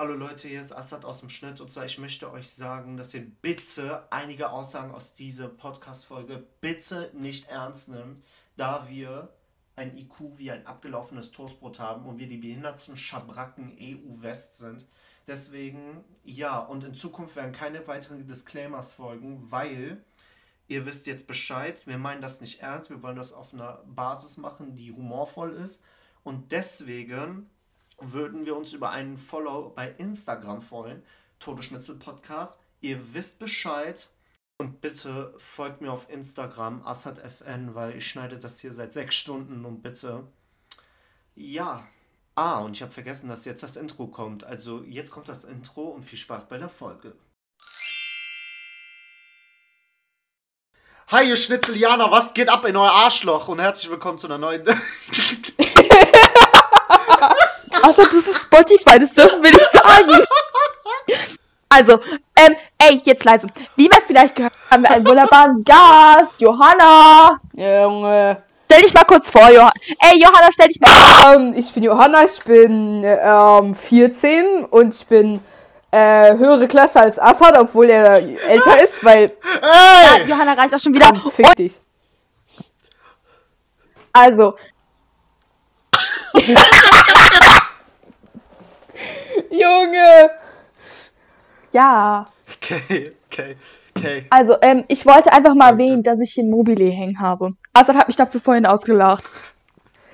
Hallo Leute, hier ist Assad aus dem Schnitt. Und zwar ich möchte euch sagen, dass ihr bitte einige Aussagen aus dieser Podcast-Folge bitte nicht ernst nimmt, da wir ein IQ wie ein abgelaufenes Toastbrot haben und wir die behindertsten Schabracken EU-West sind. Deswegen, ja, und in Zukunft werden keine weiteren Disclaimers folgen, weil ihr wisst jetzt Bescheid, wir meinen das nicht ernst, wir wollen das auf einer Basis machen, die humorvoll ist. Und deswegen würden wir uns über einen Follow bei Instagram freuen, Todeschnitzel Podcast. Ihr wisst Bescheid. Und bitte folgt mir auf Instagram, AssadFN, weil ich schneide das hier seit sechs Stunden und bitte. Ja. Ah, und ich habe vergessen, dass jetzt das Intro kommt. Also jetzt kommt das Intro und viel Spaß bei der Folge. Hi, ihr Schnitzelianer, was geht ab in euer Arschloch? Und herzlich willkommen zu einer neuen. Also, das ist Spotify, das dürfen wir nicht sagen. Also, ähm, ey, jetzt leise. Wie wir vielleicht gehört haben, wir einen wunderbaren Gast, Johanna. Junge. Stell dich mal kurz vor, Johanna. Ey, Johanna, stell dich mal Ähm, ich bin Johanna, ich bin ähm, 14 und ich bin äh, höhere Klasse als Assad, obwohl er älter ist, weil. Ja, Hey! Johanna reicht auch schon wieder. Komm, fick dich. Also, Junge! ja. Okay, okay, okay. Also, ähm, ich wollte einfach mal erwähnen, dass ich hier ein Mobile hängen habe. Assad hat mich dafür vorhin ausgelacht.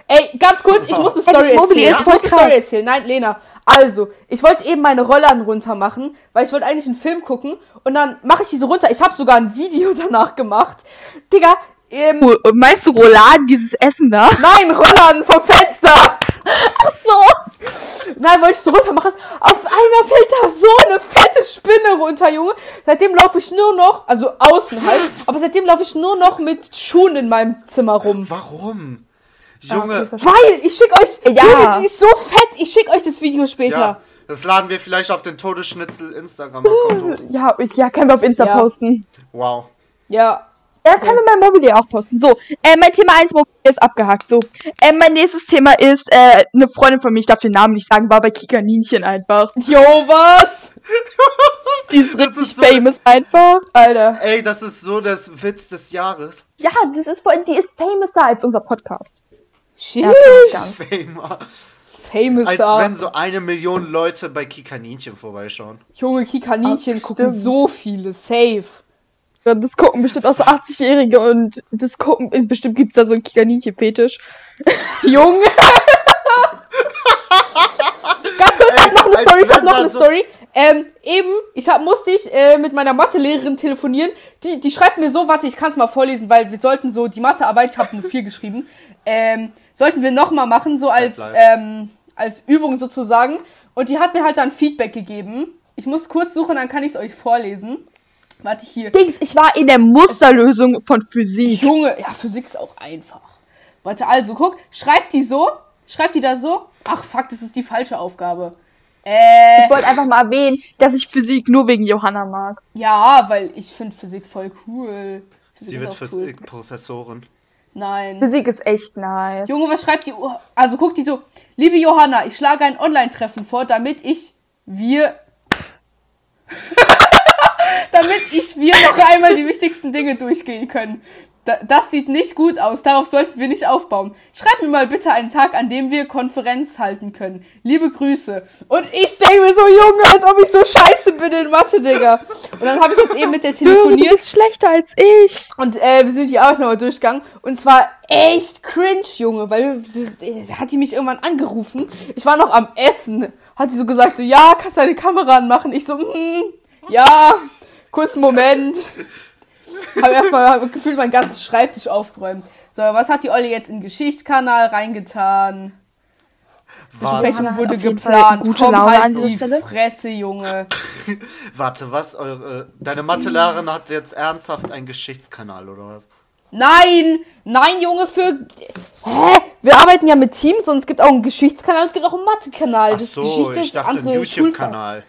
Ey, ganz kurz, ich muss eine Ey, Story das Mobile erzählen. ist Ich muss eine. Story erzählen. Nein, Lena. Also, ich wollte eben meine Rollern runter machen, weil ich wollte eigentlich einen Film gucken und dann mache ich diese runter. Ich habe sogar ein Video danach gemacht. Digga, ähm, Meinst du Rouladen, dieses Essen da? nein, Rollern vom Fenster. So. Nein, wollte ich so runter machen. Auf einmal fällt da so eine fette Spinne runter, Junge. Seitdem laufe ich nur noch, also außen halt, aber seitdem laufe ich nur noch mit Schuhen in meinem Zimmer rum. Warum? okay, Junge, verstehe. Weil, ich schick euch, Ja. Junge, die ist so fett. Ich schick euch das Video später. ja, das laden wir vielleicht auf den Todesschnitzel Instagram-Account hoch. Ja, ja, können wir auf Insta Ja. posten. Wow. Ja. Ja, können wir mein Mobile auch posten. So, äh, mein Thema 1 Mobile ist abgehakt. So, äh, mein nächstes Thema ist, äh, eine Freundin von mir, ich darf den Namen nicht sagen, war bei Kikaninchen einfach. Jo, was? Die ist Das richtig ist so- famous einfach. Alter. Ey, das ist so das Witz des Jahres. Ja, das ist voll, die ist famouser als unser Podcast. Sheesh. Ja. Famous Als wenn so eine Million Leute bei Kikaninchen vorbeischauen. Junge, Kikaninchen Ach, gucken stimmt. so viele. Safe. Ja, Das gucken bestimmt auch so 80-Jährige und das gucken, bestimmt gibt's da so einen Kikaninchen-Fetisch. Junge. Ganz kurz, ich hab noch eine Story, ich hab noch eine Story. Ähm, eben, ich hab, musste ich äh, mit meiner Mathelehrerin telefonieren. Die, die schreibt mir so, warte, ich kann's mal vorlesen, weil wir sollten so die Mathearbeit, ich habe eine 4 geschrieben, ähm, sollten wir nochmal machen, so als, ähm, als Übung sozusagen. Und die hat mir halt dann Feedback gegeben. Ich muss kurz suchen, dann kann ich es euch vorlesen. Warte hier. Dings, ich war in der Musterlösung von Physik. Junge, ja, Physik ist auch einfach. Warte, also guck, schreibt die so, schreibt die da so. Ach fuck, das ist die falsche Aufgabe. Äh, Ich wollte einfach mal erwähnen, dass ich Physik nur wegen Johanna mag. ja, weil ich finde Physik voll cool. Physik Sie wird Physik-Professorin. Nein. Physik ist echt nice. Junge, was schreibt die? Also guck die so. Liebe Johanna, ich schlage ein Online-Treffen vor, damit ich wir damit ich wir noch einmal die wichtigsten Dinge durchgehen können. Da, das sieht nicht gut aus, darauf sollten wir nicht aufbauen. Schreib mir mal bitte einen Tag, an dem wir Konferenz halten können. Liebe Grüße. Und ich denke mir so, Junge, als ob ich so scheiße bin in Mathe, Digga. Und dann habe ich jetzt eben mit der Du telefoniert. bist schlechter als ich. Und äh, wir sind die Arbeit nochmal durchgegangen. Und zwar echt cringe, Junge, weil äh, hat die mich irgendwann angerufen. Ich war noch am Essen. Hat sie so gesagt, so, ja, kannst deine Kamera anmachen? Ich so, mm, ja, kurzen Moment. Hab erstmal hab gefühlt meinen ganzen Schreibtisch aufgeräumt. So, was hat die Olle jetzt in den Geschichtskanal reingetan? Warte, Besprechung wurde geplant. gute Komm Laune halt an dieser die Stelle. Fresse, Junge. warte, was? Eure, deine Mathelehrerin hat jetzt ernsthaft einen Geschichtskanal, oder was? Nein, nein, Junge, für. Hä? Wir arbeiten ja mit Teams und es gibt auch einen Geschichtskanal und es gibt auch einen Mathekanal. Ach Das so, Geschichte ich ist dachte einen YouTube-Kanal.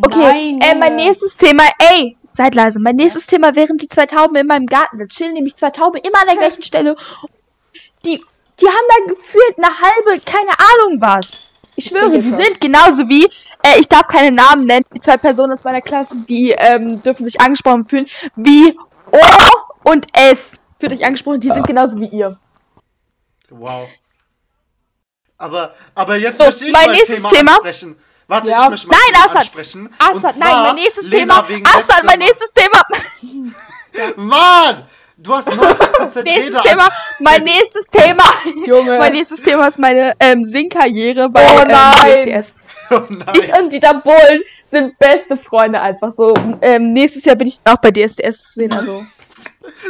Okay, Nein, äh, mein nächstes Thema, ey, seid leise. Mein nächstes Thema wären die zwei Tauben in meinem Garten. Da chillen nämlich zwei Tauben immer an der gleichen Stelle. Die, die haben da gefühlt eine halbe, keine Ahnung was. Ich schwöre, das. sind genauso wie äh, ich darf keine Namen nennen. Die zwei Personen aus meiner Klasse, die ähm, dürfen sich angesprochen fühlen. Wie O und S fühlt euch angesprochen. Die sind genauso wie ihr. Wow. Aber, aber jetzt So, möchte ich mein mal ein nächstes Thema, Thema. ansprechen. Warte, Ja. ich möchte mal Nein, Assad. ansprechen. und Assad, zwar, nein, mein nächstes Lena, Thema. wegen Assad, mein nächstes Thema. Mann! Du hast 90% Nächstes. Thema. Mein nächstes Thema. Junge. Mein nächstes Thema ist meine ähm, Singkarriere bei Oh nein. ähm, DSDS. Oh nein. Ich und Dieter Bohlen sind beste Freunde einfach so. Ähm, nächstes Jahr bin ich auch bei DSDS zu sehen. Also.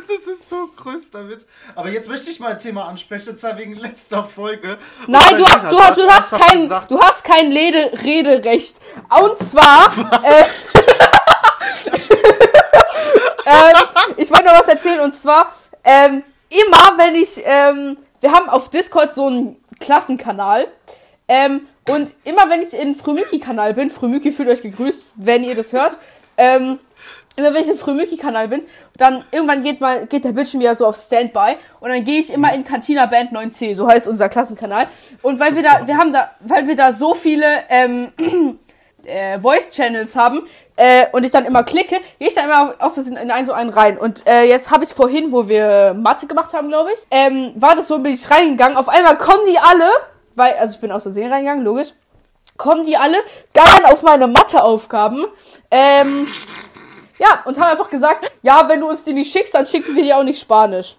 Das ist so größter Witz. Aber jetzt möchte ich mal ein Thema ansprechen, und zwar wegen letzter Folge. Und Nein, du hast, du hast, du hast kein, gesagt- du hast kein Rede, Rederecht. Und zwar, äh, ähm, ich wollte noch was erzählen und zwar, ähm, immer wenn ich, ähm, wir haben auf Discord so einen Klassenkanal, ähm, und immer wenn ich in Frümiki-Kanal bin, Frümiki fühlt euch gegrüßt, wenn ihr das hört, ähm, immer wenn ich im Frümiki-Kanal bin, dann irgendwann geht mal, geht der Bildschirm ja so auf Standby und dann gehe ich immer in Cantina Band 9C, so heißt unser Klassenkanal. Und weil wir da, wir haben da, weil wir da so viele, ähm, äh, Voice Channels haben äh, und ich dann immer klicke, gehe ich dann immer aus Versehen in einen so einen rein. Und äh, jetzt habe ich vorhin, wo wir Mathe gemacht haben, glaube ich, ähm, war das so, bin ich reingegangen. Auf einmal kommen die alle, weil, also ich bin aus Versehen reingegangen, logisch, kommen die alle, geiern auf meine Matheaufgaben. Ähm, ja, und haben einfach gesagt, ja, wenn du uns die nicht schickst, dann schicken wir dir auch nicht Spanisch.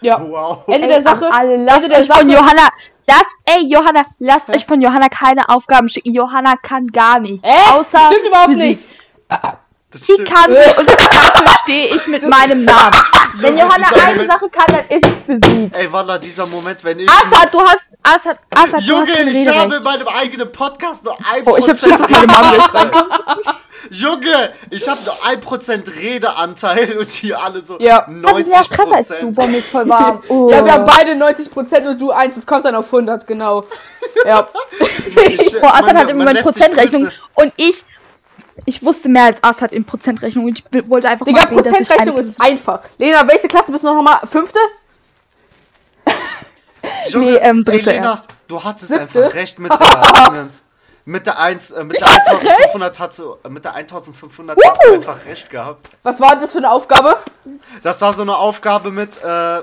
Ja. Wow. Ende der Sache. Alle, lasst Ende der euch von Sache. Johanna. Lasst, ey, Johanna, lasst Hä? euch von Johanna keine Aufgaben schicken. Johanna kann gar nicht. Äh, außer stimmt überhaupt Physik. nicht. Das Sie kann sie und dafür stehe ich mit meinem Namen. Wenn Johanna eine Moment- Sache kann, dann ist es Physik. Ey, Walla, dieser Moment, wenn ich. Assad, du hast, Assad, Assad, du Junge, hast kein ich habe in meinem eigenen Podcast nur 1% Oh, ich hab schon viel. Redeanteil. Junge, ich habe nur 1% Redeanteil und die alle so Ja. Das ist ja krasser als du, 90%. bei mir voll warm. Oh. Ja, wir haben beide 90% und du 1, es kommt dann auf 100, genau. Ja. Ich, Boah, Assad hat immer man eine lässt sich Prozentrechnung und ich, ich wusste mehr als Assad in Prozentrechnung und ich wollte einfach Digga, mal sehen, dass ich Prozentrechnung ist einfach. Lena, welche Klasse bist du noch mal? Fünfte? Junge, Nee, ähm, ey, dritte Lena, erst. du hattest Siebte? einfach recht mit der Dingens. Mit der 1, äh, mit der 1500 hast du, äh, mit der 1500 hast du einfach recht gehabt. Was war das für eine Aufgabe? Das war so eine Aufgabe mit, äh,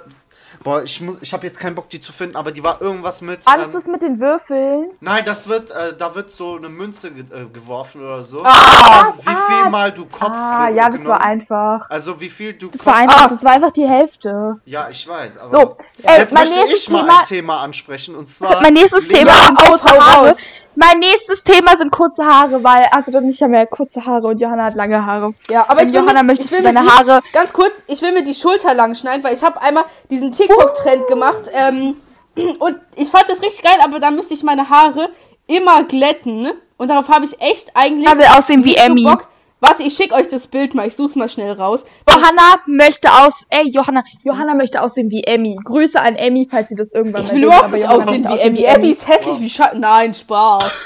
boah, ich muss, ich habe jetzt keinen Bock, die zu finden, aber die war irgendwas mit, Alles ähm, das mit den Würfeln. nein, das wird, äh, da wird so eine Münze ge äh, geworfen oder so. Ah, wie viel mal du Kopf Ah, ja, das genommen- war einfach. Also wie viel du Das war einfach, Ah. das war einfach die Hälfte. Ja, ich weiß, aber So, jetzt möchte ich mal Thema- ein Thema ansprechen und zwar Mein nächstes Thema kurze hau Haare. raus. Mein nächstes Thema sind kurze Haare, weil Assad und ich haben ja kurze Haare und Johanna hat lange Haare. Ja, aber Und ich will, Johanna möchte ich will seine mir die, Haare- Ganz kurz, ich will mir die Schulter lang schneiden, weil ich habe einmal diesen TikTok-Trend gemacht. Ähm, und ich fand das richtig geil, aber da müsste ich meine Haare immer glätten. Und darauf habe ich echt eigentlich. Will aussehen wie so Emmy. Bock. Warte, ich schicke euch das Bild mal. Ich such's mal schnell raus. Johanna möchte aus, ey, Johanna, Johanna möchte aussehen wie Emmy. Grüße an Emmy, falls sie das irgendwann Ich will überhaupt nicht Johanna aussehen wie Emmy. Emmy ist hässlich wie Scha Nein, Spaß.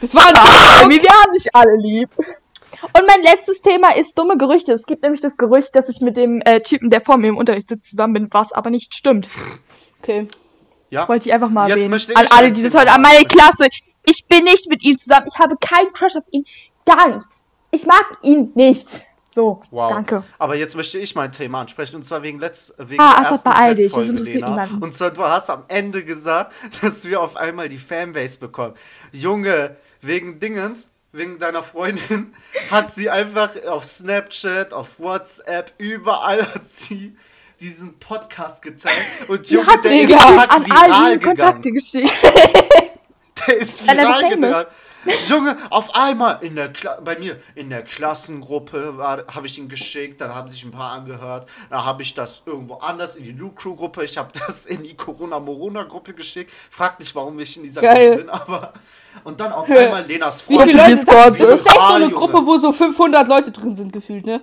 Das war ein Emmy, wir haben dich alle lieb. Und mein letztes Thema ist dumme Gerüchte. Es gibt nämlich das Gerücht, dass ich mit dem äh, Typen, der vor mir im Unterricht sitzt, zusammen bin, was aber nicht stimmt. Okay. ja, Wollte ich einfach mal Jetzt erwähnen. möchte ich An alle, die das heute, an meine. Klasse. Ich bin nicht mit ihm zusammen. Ich habe keinen Crush auf ihn. Gar nichts. Ich mag ihn nicht. So, Wow. danke. Aber jetzt möchte ich mein Thema ansprechen und zwar wegen letzt, wegen Ah, der ersten beeil Testfolge, Lena. niemanden. Und zwar du hast am Ende gesagt, dass wir auf einmal die Fanbase bekommen. Junge, wegen Dingens, wegen deiner Freundin hat sie einfach auf Snapchat, auf WhatsApp, überall hat sie diesen Podcast geteilt und Junge, hat der ist an fuck all viral die gegangen. Kontakte geschickt. Der ist viral gegangen. Junge, auf einmal in der Kla bei mir in der Klassengruppe habe ich ihn geschickt, dann haben sich ein paar angehört, dann habe ich das irgendwo anders in die Lu Crew Gruppe, ich habe das in die Corona Morona Gruppe geschickt. Frag nicht, warum ich in dieser Geil. Gruppe bin, aber und dann auf Für- einmal Lenas Wie Freund. viele Leute? Discord, Das, das ist echt so eine. Gruppe, wo so 500 Leute drin sind, gefühlt, ne?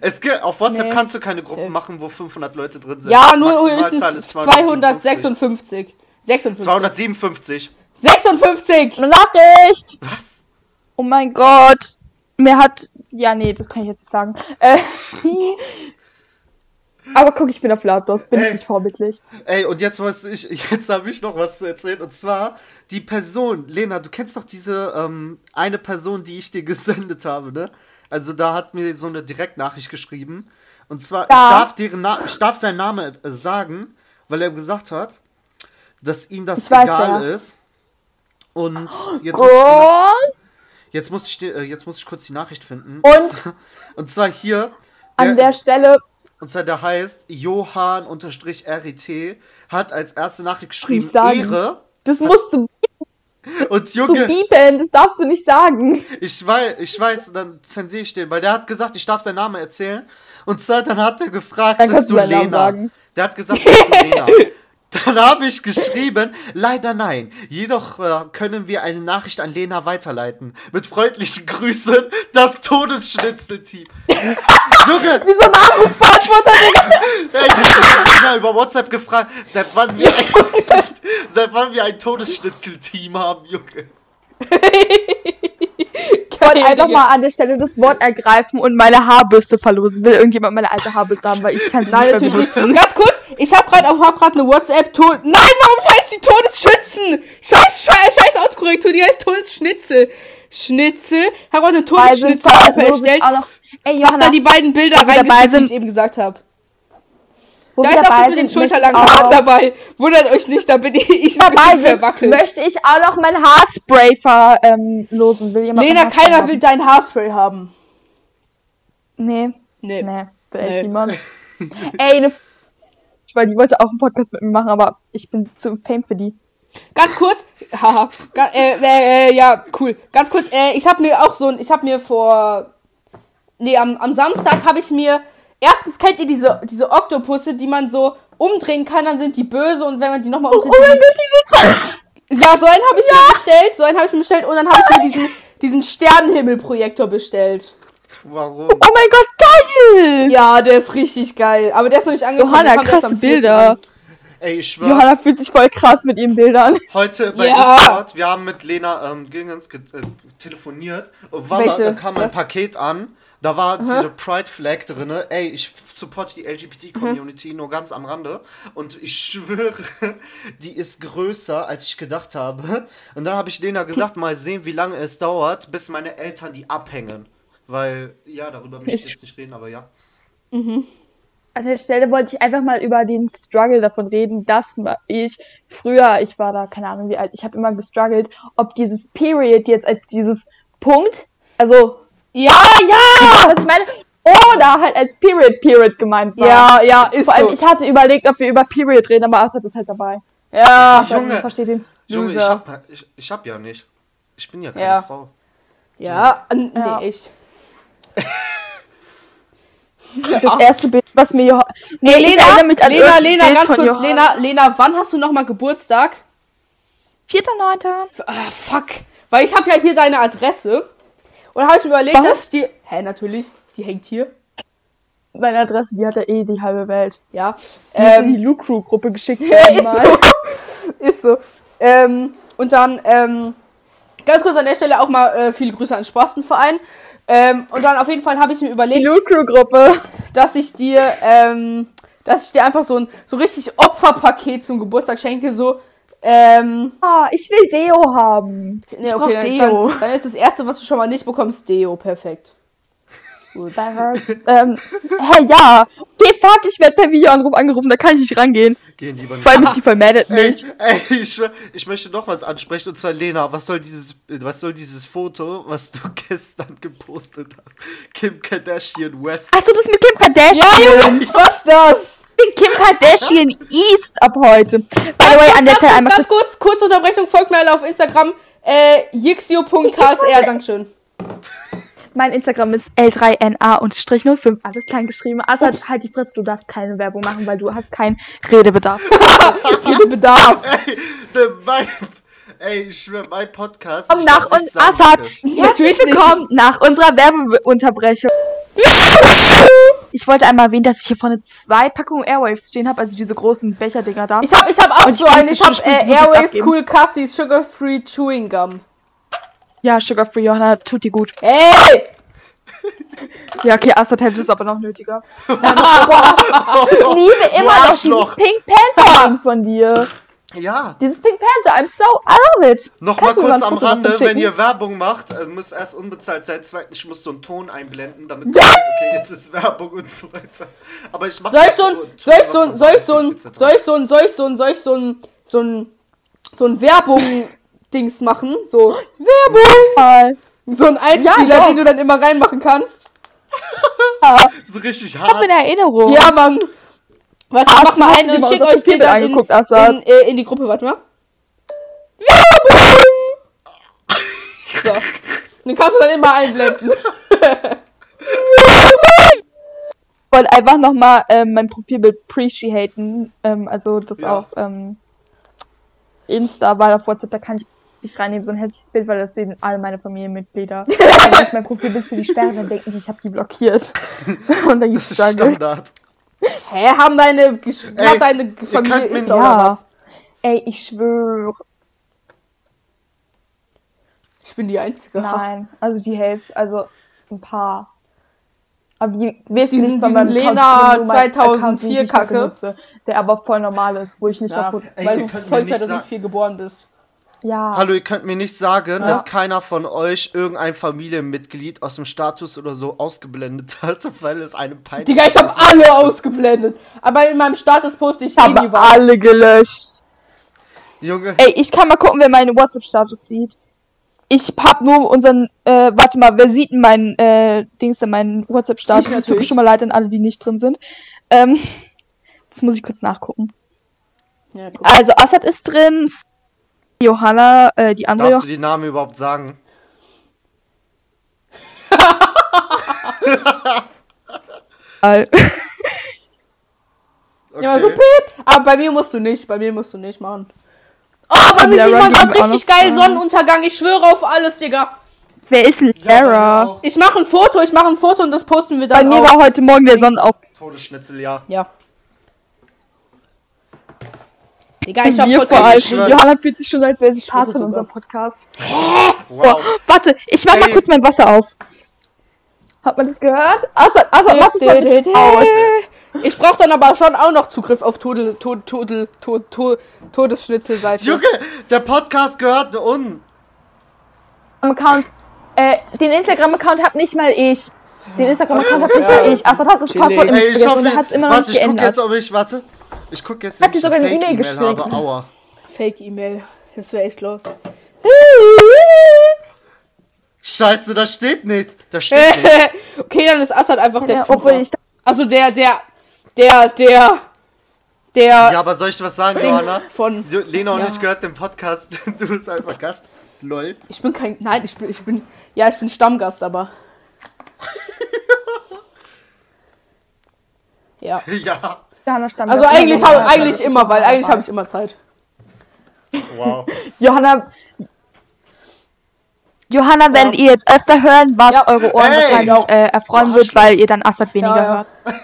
Es gibt, auf WhatsApp Nee. kannst du keine Gruppen machen, wo 500 Leute drin sind. Ja, nur höchstens ist 256. 256. 56. 257. 56! Eine Nachricht! Was? Oh mein Gott. Mir hat. Ja, nee, das kann ich jetzt nicht sagen. Äh, Aber guck, ich bin auf lautlos, bin Ey. ich nicht vorbildlich. Ey, und jetzt was ich, jetzt habe ich noch was zu erzählen. Und zwar die Person, Lena, du kennst doch diese ähm, eine Person, die ich dir gesendet habe, ne? Also da hat mir so eine Direktnachricht geschrieben. Und zwar, ich, Ja. darf deren Na ich darf seinen Namen äh, sagen, weil er gesagt hat, dass ihm das Ich weiß, egal wer. ist. Und jetzt muss, ich, jetzt, muss ich, äh, jetzt muss ich kurz die Nachricht finden. Und? Und zwar hier. an der Stelle, Und zwar der heißt Johann-RIT hat als erste Nachricht geschrieben sagen. Ehre. das musst du, Und Junge, biepen, das darfst du nicht sagen. ich weiß, ich weiß, dann zensiere ich den, weil der hat gesagt, ich darf seinen Namen erzählen. Und zwar, dann hat er gefragt, Dann bist du Lena? sagen. Der hat gesagt, bist du Lena? Dann habe ich geschrieben, leider nein. Jedoch äh, können wir eine Nachricht an Lena weiterleiten. Mit freundlichen Grüßen, das Todesschnitzel-Team. Junge, Wie so ein Anrufbeantworter, Digga. Ey, ich hab ja über WhatsApp gefragt, seit wann wir ein, seit wann wir ein Todesschnitzel-Team haben, Junge. Ich wollte einfach mal an der Stelle das Wort ergreifen und meine Haarbürste verlosen. Will irgendjemand meine alte Haarbürste haben, weil ich kann sie Nein, nicht natürlich nicht. Ganz kurz, ich habe gerade auf hab grad eine WhatsApp Tod. Nein, warum heißt die Todesschützen? Scheiß, scheiß, scheiß Autokorrektur, die heißt Todesschnitzel. Schnitzel. Ich habe gerade eine verlosen erstellt. Ey, Hab Johanna, da die beiden Bilder reingeschickt, die ich eben gesagt habe. wo Da ist auch das mit den schulterlangen Haaren dabei. Wundert euch nicht, da bin ich, ich ein bisschen verwackelt. möchte ich auch noch mein Haarspray verlosen. Will jemand Lena, keiner haben? will dein Haarspray haben. Nee, Nee. nee, will echt Nee. niemand. Ey, eine weil die wollte auch einen Podcast mit mir machen, aber ich bin zu fame für die. Ganz kurz, haha, äh, äh, äh, ja, cool. Ganz kurz, äh, ich habe mir auch so ein, ich habe mir vor, nee, am, am Samstag habe ich mir, erstens kennt ihr diese, diese Oktopusse, die man so umdrehen kann, dann sind die böse und wenn man die nochmal Oh umdreht, sind die, ja, so einen habe ich mir bestellt, so einen habe ich mir bestellt und dann habe ich mir diesen, diesen Sternenhimmelprojektor bestellt. Warum? Oh mein Gott, geil! Ja, der ist richtig geil, aber der ist noch nicht angekommen. Johanna, krasse am 4. Bilder. Ey, ich schwör, Johanna fühlt sich voll krass mit ihren Bildern. heute bei Ja. Discord, wir haben mit Lena ähm, Gingens ge äh, telefoniert und Welche? da kam ein Was? Paket an. Da war diese Pride Flag drinne. Ey, ich supporte die LGBT Community nur ganz am Rande und ich schwöre, die ist größer als ich gedacht habe. Und dann habe ich Lena gesagt, mal sehen, wie lange es dauert, bis meine Eltern die abhängen. Weil, ja, darüber möchte ich Ich- jetzt nicht reden, aber ja. An der Stelle wollte ich einfach mal über den Struggle davon reden, dass ich früher, ich war da, keine Ahnung wie alt, ich habe immer gestruggelt, ob dieses Period jetzt als dieses Punkt, also, Ja, ja! was ich meine, oder halt als Period Period gemeint war. Ja, ja, ist Vor allem, so. ich hatte überlegt, ob wir über Period reden, aber Asad ist halt dabei. Ja, Ich Junge. man versteht den. Junge, ich hab, ich, ich hab ja nicht. Ich bin ja keine Ja. Frau. ja, n- nee, Ja. echt. Das erste Bild, was mir Johanna. Nee, Ey, ich Lena, erinnere mich an Lena, Lena, Bild ganz kurz, Johanna. Lena, Lena, wann hast du nochmal Geburtstag? 4.9. Ah, fuck. Weil ich habe ja hier deine Adresse. Und habe ich mir überlegt, Was? dass die. Hä, natürlich. Die hängt hier. Meine Adresse, die hat ja eh die halbe Welt. Ja. Die ist in die Ähm, Lu Crew Gruppe geschickt. ja, ist so. ist so. Ähm, und dann, ähm, ganz kurz an der Stelle auch mal äh, viele Grüße an den Spastenverein. Ähm, und dann auf jeden Fall habe ich mir überlegt, Lu Crew Gruppe. dass ich dir, ähm, dass ich dir einfach so ein so richtig Opferpaket zum Geburtstag schenke, so, ähm, Ah, ich will Deo haben. nee, ich okay, brauch dann, Deo. dann, dann ist das erste, was du schon mal nicht bekommst, Deo, perfekt. Gut. ähm, hey, ja. Okay, fuck, ich werde per Videoanruf angerufen, da kann ich nicht rangehen. Gehen lieber nicht. Vor allem ist die voll mad at Ey, mich. ey ich, schwör, ich möchte noch was ansprechen und zwar Lena, was soll dieses was soll dieses Foto, was du gestern gepostet hast? Kim Kardashian West. Achso, das mit Kim Kardashian. Ja, Junge, was das? Ich bin Kim Kardashian East ab heute. By the way, an der ganz, Stelle kurz, einmal ganz kurz, kurze Unterbrechung, folgt mir alle auf Instagram, äh, jixio.ksr, Dankeschön. Mein Instagram ist L3NA-05, alles klein geschrieben. Assad, Ups. halt die Fresse, du darfst keine Werbung machen, weil du hast keinen Redebedarf. Redebedarf. Ey, mein, ey, ich schwör, mein Podcast. Komm nach uns, Assad. Natürlich Herzlich willkommen nach unserer Werbeunterbrechung. Ich wollte einmal erwähnen, dass ich hier vorne zwei Packungen Airwaves stehen habe, also diese großen Becherdinger da. Ich hab, ich hab auch Und ich so einen, ich zwischen hab äh, Airwaves abgeben. Cool Cassis Sugar Free Chewing Gum. Ja, Sugar Free Johanna, tut die gut. Hey! Ja, okay, Assad hätte es aber noch nötiger. Boah, ich liebe immer noch dieses. Pink Panther von dir. Ja. Dieses Pink Panther, I'm so, I love it. Nochmal kurz am Rande, wenn ihr Werbung macht, äh, muss erst unbezahlt sein. Zweitens, ich muss so einen Ton einblenden, damit man weiß, okay, jetzt ist Werbung und so weiter. Aber ich mache Soll ich so ein, soll ich so ein, soll ich so ein, soll ich so ein, soll ich so ein, soll ich so ein, so ein, so ein Werbung-Dings machen? So, Werbung! So ein Einspieler, Ja, den du dann immer reinmachen kannst. Ja, So richtig ich hab hart. in Erinnerung. Ja, Mann. Warte, ich mach mal einen und dir schick euch den dann in, angeguckt, Assad? in, äh, in die Gruppe. Warte mal. Werbung! So. Den kannst du dann immer einblenden. Ich wollte einfach nochmal ähm, mein Profilbild appreciaten. Ähm, also das Ja. auf ähm, Insta, weil auf WhatsApp, da kann ich nicht reinnehmen, so ein hässliches Bild, weil das sehen alle meine Familienmitglieder. Wenn ich mein Profilbild für die sperren, dann denken die, ich habe die blockiert. Und dann Das gibt's ist Struggle. Standard. Hä, haben deine, Ey, hat deine Familie Insta Ja. oder was? Ey, ich schwöre. Ich bin die Einzige. Nein, also die Hälfte, also ein paar. Aber die wissen Diesen- diesen Lena Account, nur mein 2004 Account, den ich Kacke. der aber voll normal ist, wo ich nicht Ja, kaputt. Ey, weil ihr du voll nicht 2004 geboren bist. Ja. Hallo, ihr könnt mir nicht sagen, dass keiner von euch irgendein Familienmitglied aus dem Status oder so ausgeblendet hat, weil es einem peinlich Digga, ich hab alle ausgeblendet. Aber in meinem Status poste ich eh habe alle gelöscht. Junge, Ey, ich kann mal gucken, wer meinen WhatsApp-Status sieht. Ich hab nur unseren, äh, warte mal, wer sieht denn meinen, äh, Dings denn meinen WhatsApp-Status? Ich Es tut mir natürlich. schon mal leid an alle, die nicht drin sind. Ähm, das muss ich kurz nachgucken. Ja. Also, Assad ist drin, Johanna, äh, die andere darfst du die Namen überhaupt sagen? Johanna. Ja, aber so piep. Aber bei mir musst du nicht. Bei mir musst du nicht machen. Oh, bei mir Lara sieht man gerade richtig geil. Sonnenuntergang. Ich schwöre auf alles, Digga. Wer ist bei Lara? Ich mache ein Foto, ich mache ein Foto und das posten wir Bei dann mir auf. war heute Morgen der Sonnenauf. Todesschnitzel, ja. Ja. Digga, ich hab Wir. Podcast. Johanna fühlt sich schon, als wäre sie Part von unserem Podcast. Wow. Oh, warte, ich mach mal Ey. kurz mein Wasser auf. Hat man das gehört? Assad, Assad, mach das mal aus. Ich brauch dann aber schon auch noch Zugriff auf Todel, Tod, Todel, Tod, Tod, Todesschnitzelseite. Junge, der Podcast gehört uns. Account, äh, den Instagram-Account hab nicht mal ich. Den Instagram-Account hab nicht mal ich. Assad hat das. Passwort im Ey, ich hoffe, und er hat's immer noch warte, nicht ich guck geändert. jetzt, ob ich, warte. Ich guck jetzt, Hat wenn die ich sogar eine E-Mail Fake-E-Mail habe. Aua. Fake-E-Mail. Das wäre echt los. Scheiße, da steht nichts. Da steht nichts. okay, dann ist Assad einfach der Ja, Führer. obwohl ich Also der, der, der, der, der Ja, aber soll ich was sagen, Johanna? von. Du- Lena und Ja. ich gehört dem Podcast. Du bist einfach Gast. Lol. Ich bin kein. Nein, ich bin, ich bin. Ja, ich bin Stammgast, aber. ja. Ja. Johanna stand Also eigentlich, hab, eigentlich immer, weil eigentlich habe ich immer Zeit. Wow. Johanna. Johanna, werdet ihr jetzt öfter hören, was Ja. eure Ohren Ey, wahrscheinlich äh, erfreuen wird, Arschloch. weil ihr dann Assad weniger Ja, ja. hört.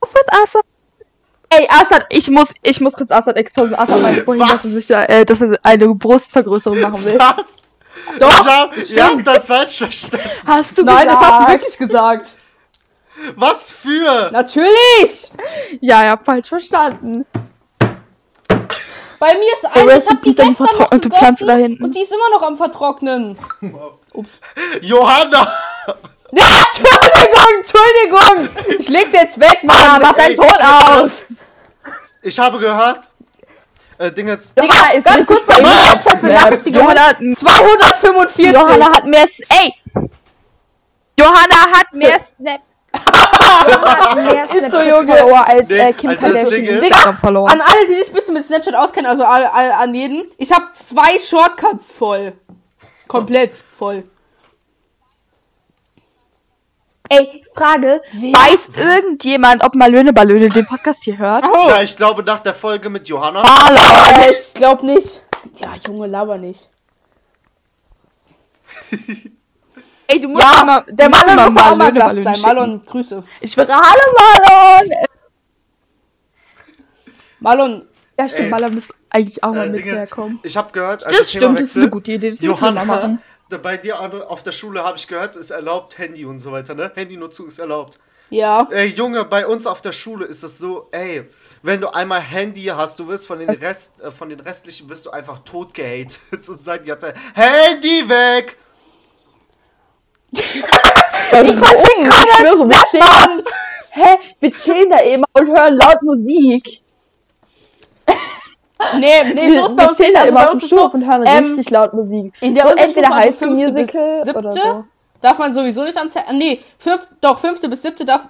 Auf mit Assad. Ey, Assad, ich muss, ich muss kurz Assad exposen. Assad meinte vorhin, dass er, sich da, äh, dass er eine Brustvergrößerung machen will. Was? Doch, Ich hab, ihr habt das falsch verstanden. Hast du Nein, das gesagt? hast du wirklich gesagt. Was für? Natürlich! Ja, ja, falsch verstanden. Bei mir ist eine, ich hab die gestern noch vertrocknete Pflanze da gegossen hinten. und die ist immer noch am Vertrocknen. Ups. Johanna! Entschuldigung, Entschuldigung! Ich leg's jetzt weg, Mann! mach deinen Ey, Ton aus! Ich habe gehört. Äh, Ding jetzt. Digga, Johanna ist ganz kurz Benachrichtigung. Johanna hat, 245! Johanna hat mehr. S Ey! Johanna hat mehr Snap. Ist so, Junge. Als Nee, äh, Kim also das Kardashian Ding ist- Follower. An alle, die sich ein bisschen mit Snapchat auskennen, also all, all, an jeden. Ich habe zwei Shortcuts voll. Komplett voll. Ey, Frage. Wer? Weiß irgendjemand, ob Malöne Ballöne den Podcast hier hört? Oh, Ja, ich glaube nach der Folge mit Johanna. äh, ich glaub nicht. Ja, Junge, laber nicht. Ey, du musst Ja, mal, der Malon muss auch mal Gast Ballöne sein. Malon, Grüße. Ich schwöre, hallo Malon! Äh, Malon, Ja, stimmt, Ey. Malon muss eigentlich auch mal Äh, mit herkommen. Ich habe gehört, also Das stimmt, das ist eine gute Idee. Das müssen wir mal Johanna, machen. Bei dir auf der Schule habe ich gehört, ist erlaubt Handy und so weiter, ne? Handynutzung ist erlaubt. Ja. Ey, Junge, bei uns auf der Schule ist es so, ey, wenn du einmal Handy hast, du wirst von den Rest, äh, von den restlichen wirst du einfach tot gehatet und sagen die ganze Zeit, Handy weg! Ich verschicke Ich schwöre, wir keine chillen, Mann. hä, wir chillen da eben und hören laut Musik. Nee, nee, so ist bei uns nicht. Also immer bei uns ist so, und hören ähm, richtig laut Musik. in der so entweder also High School fünfte bis Musical siebte, so. darf man sowieso nicht ans Handy. Nee, fünf, doch, fünfte bis siebte darf.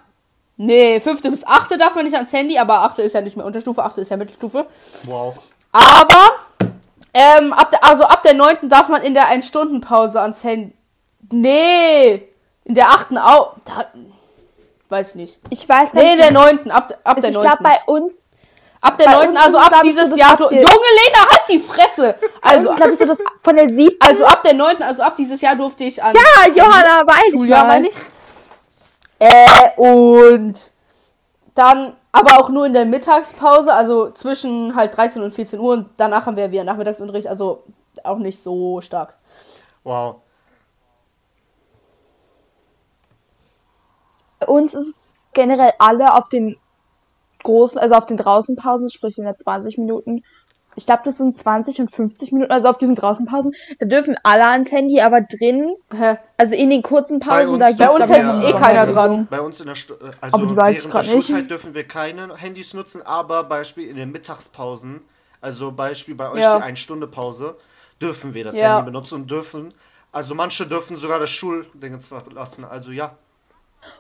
Nee, fünfte bis achte darf man nicht ans Handy, aber achte ist ja nicht mehr Unterstufe, achte ist ja Mittelstufe. Wow. Aber, ähm, ab der, also ab der neunten darf man in der Ein-Stunden-Pause ans Handy. Nee, in der achten auch. Da, weiß nicht. Ich weiß Nee, in der nicht. neunten, ab, ab der also ich glaube neunten. bei uns, Ab der bei neunten, uns also ist, ab dieses so Jahr. Junge Lena, halt die Fresse! also glaube ich so das von der siebten. also ab der neunten, also ab dieses Jahr durfte ich an. ja, Johanna, weiß mal. meine ich. Äh, und dann aber auch nur in der Mittagspause, also zwischen halt 13 und 14 Uhr und danach haben wir wieder Nachmittagsunterricht, also auch nicht so stark. Wow. Bei uns ist es generell alle auf den großen, also auf den Draußenpausen, sprich in der 20 Minuten. Ich glaube, das sind 20 und 50 Minuten, also auf diesen Draußenpausen, da dürfen alle ans Handy, aber drin, Hä? also in den kurzen Bei Pausen, uns da Bei uns hält sich eh keiner dran. Bei uns in der Stu äh, also Aber die weiß ich während der grad nicht. Schulzeit dürfen wir keine Handys nutzen, aber Beispiel in den Mittagspausen, also Beispiel bei euch Ja. die 1-Stunde-Pause, dürfen wir das Ja. Handy benutzen und dürfen, also manche dürfen sogar das Schulding zwar lassen, also ja.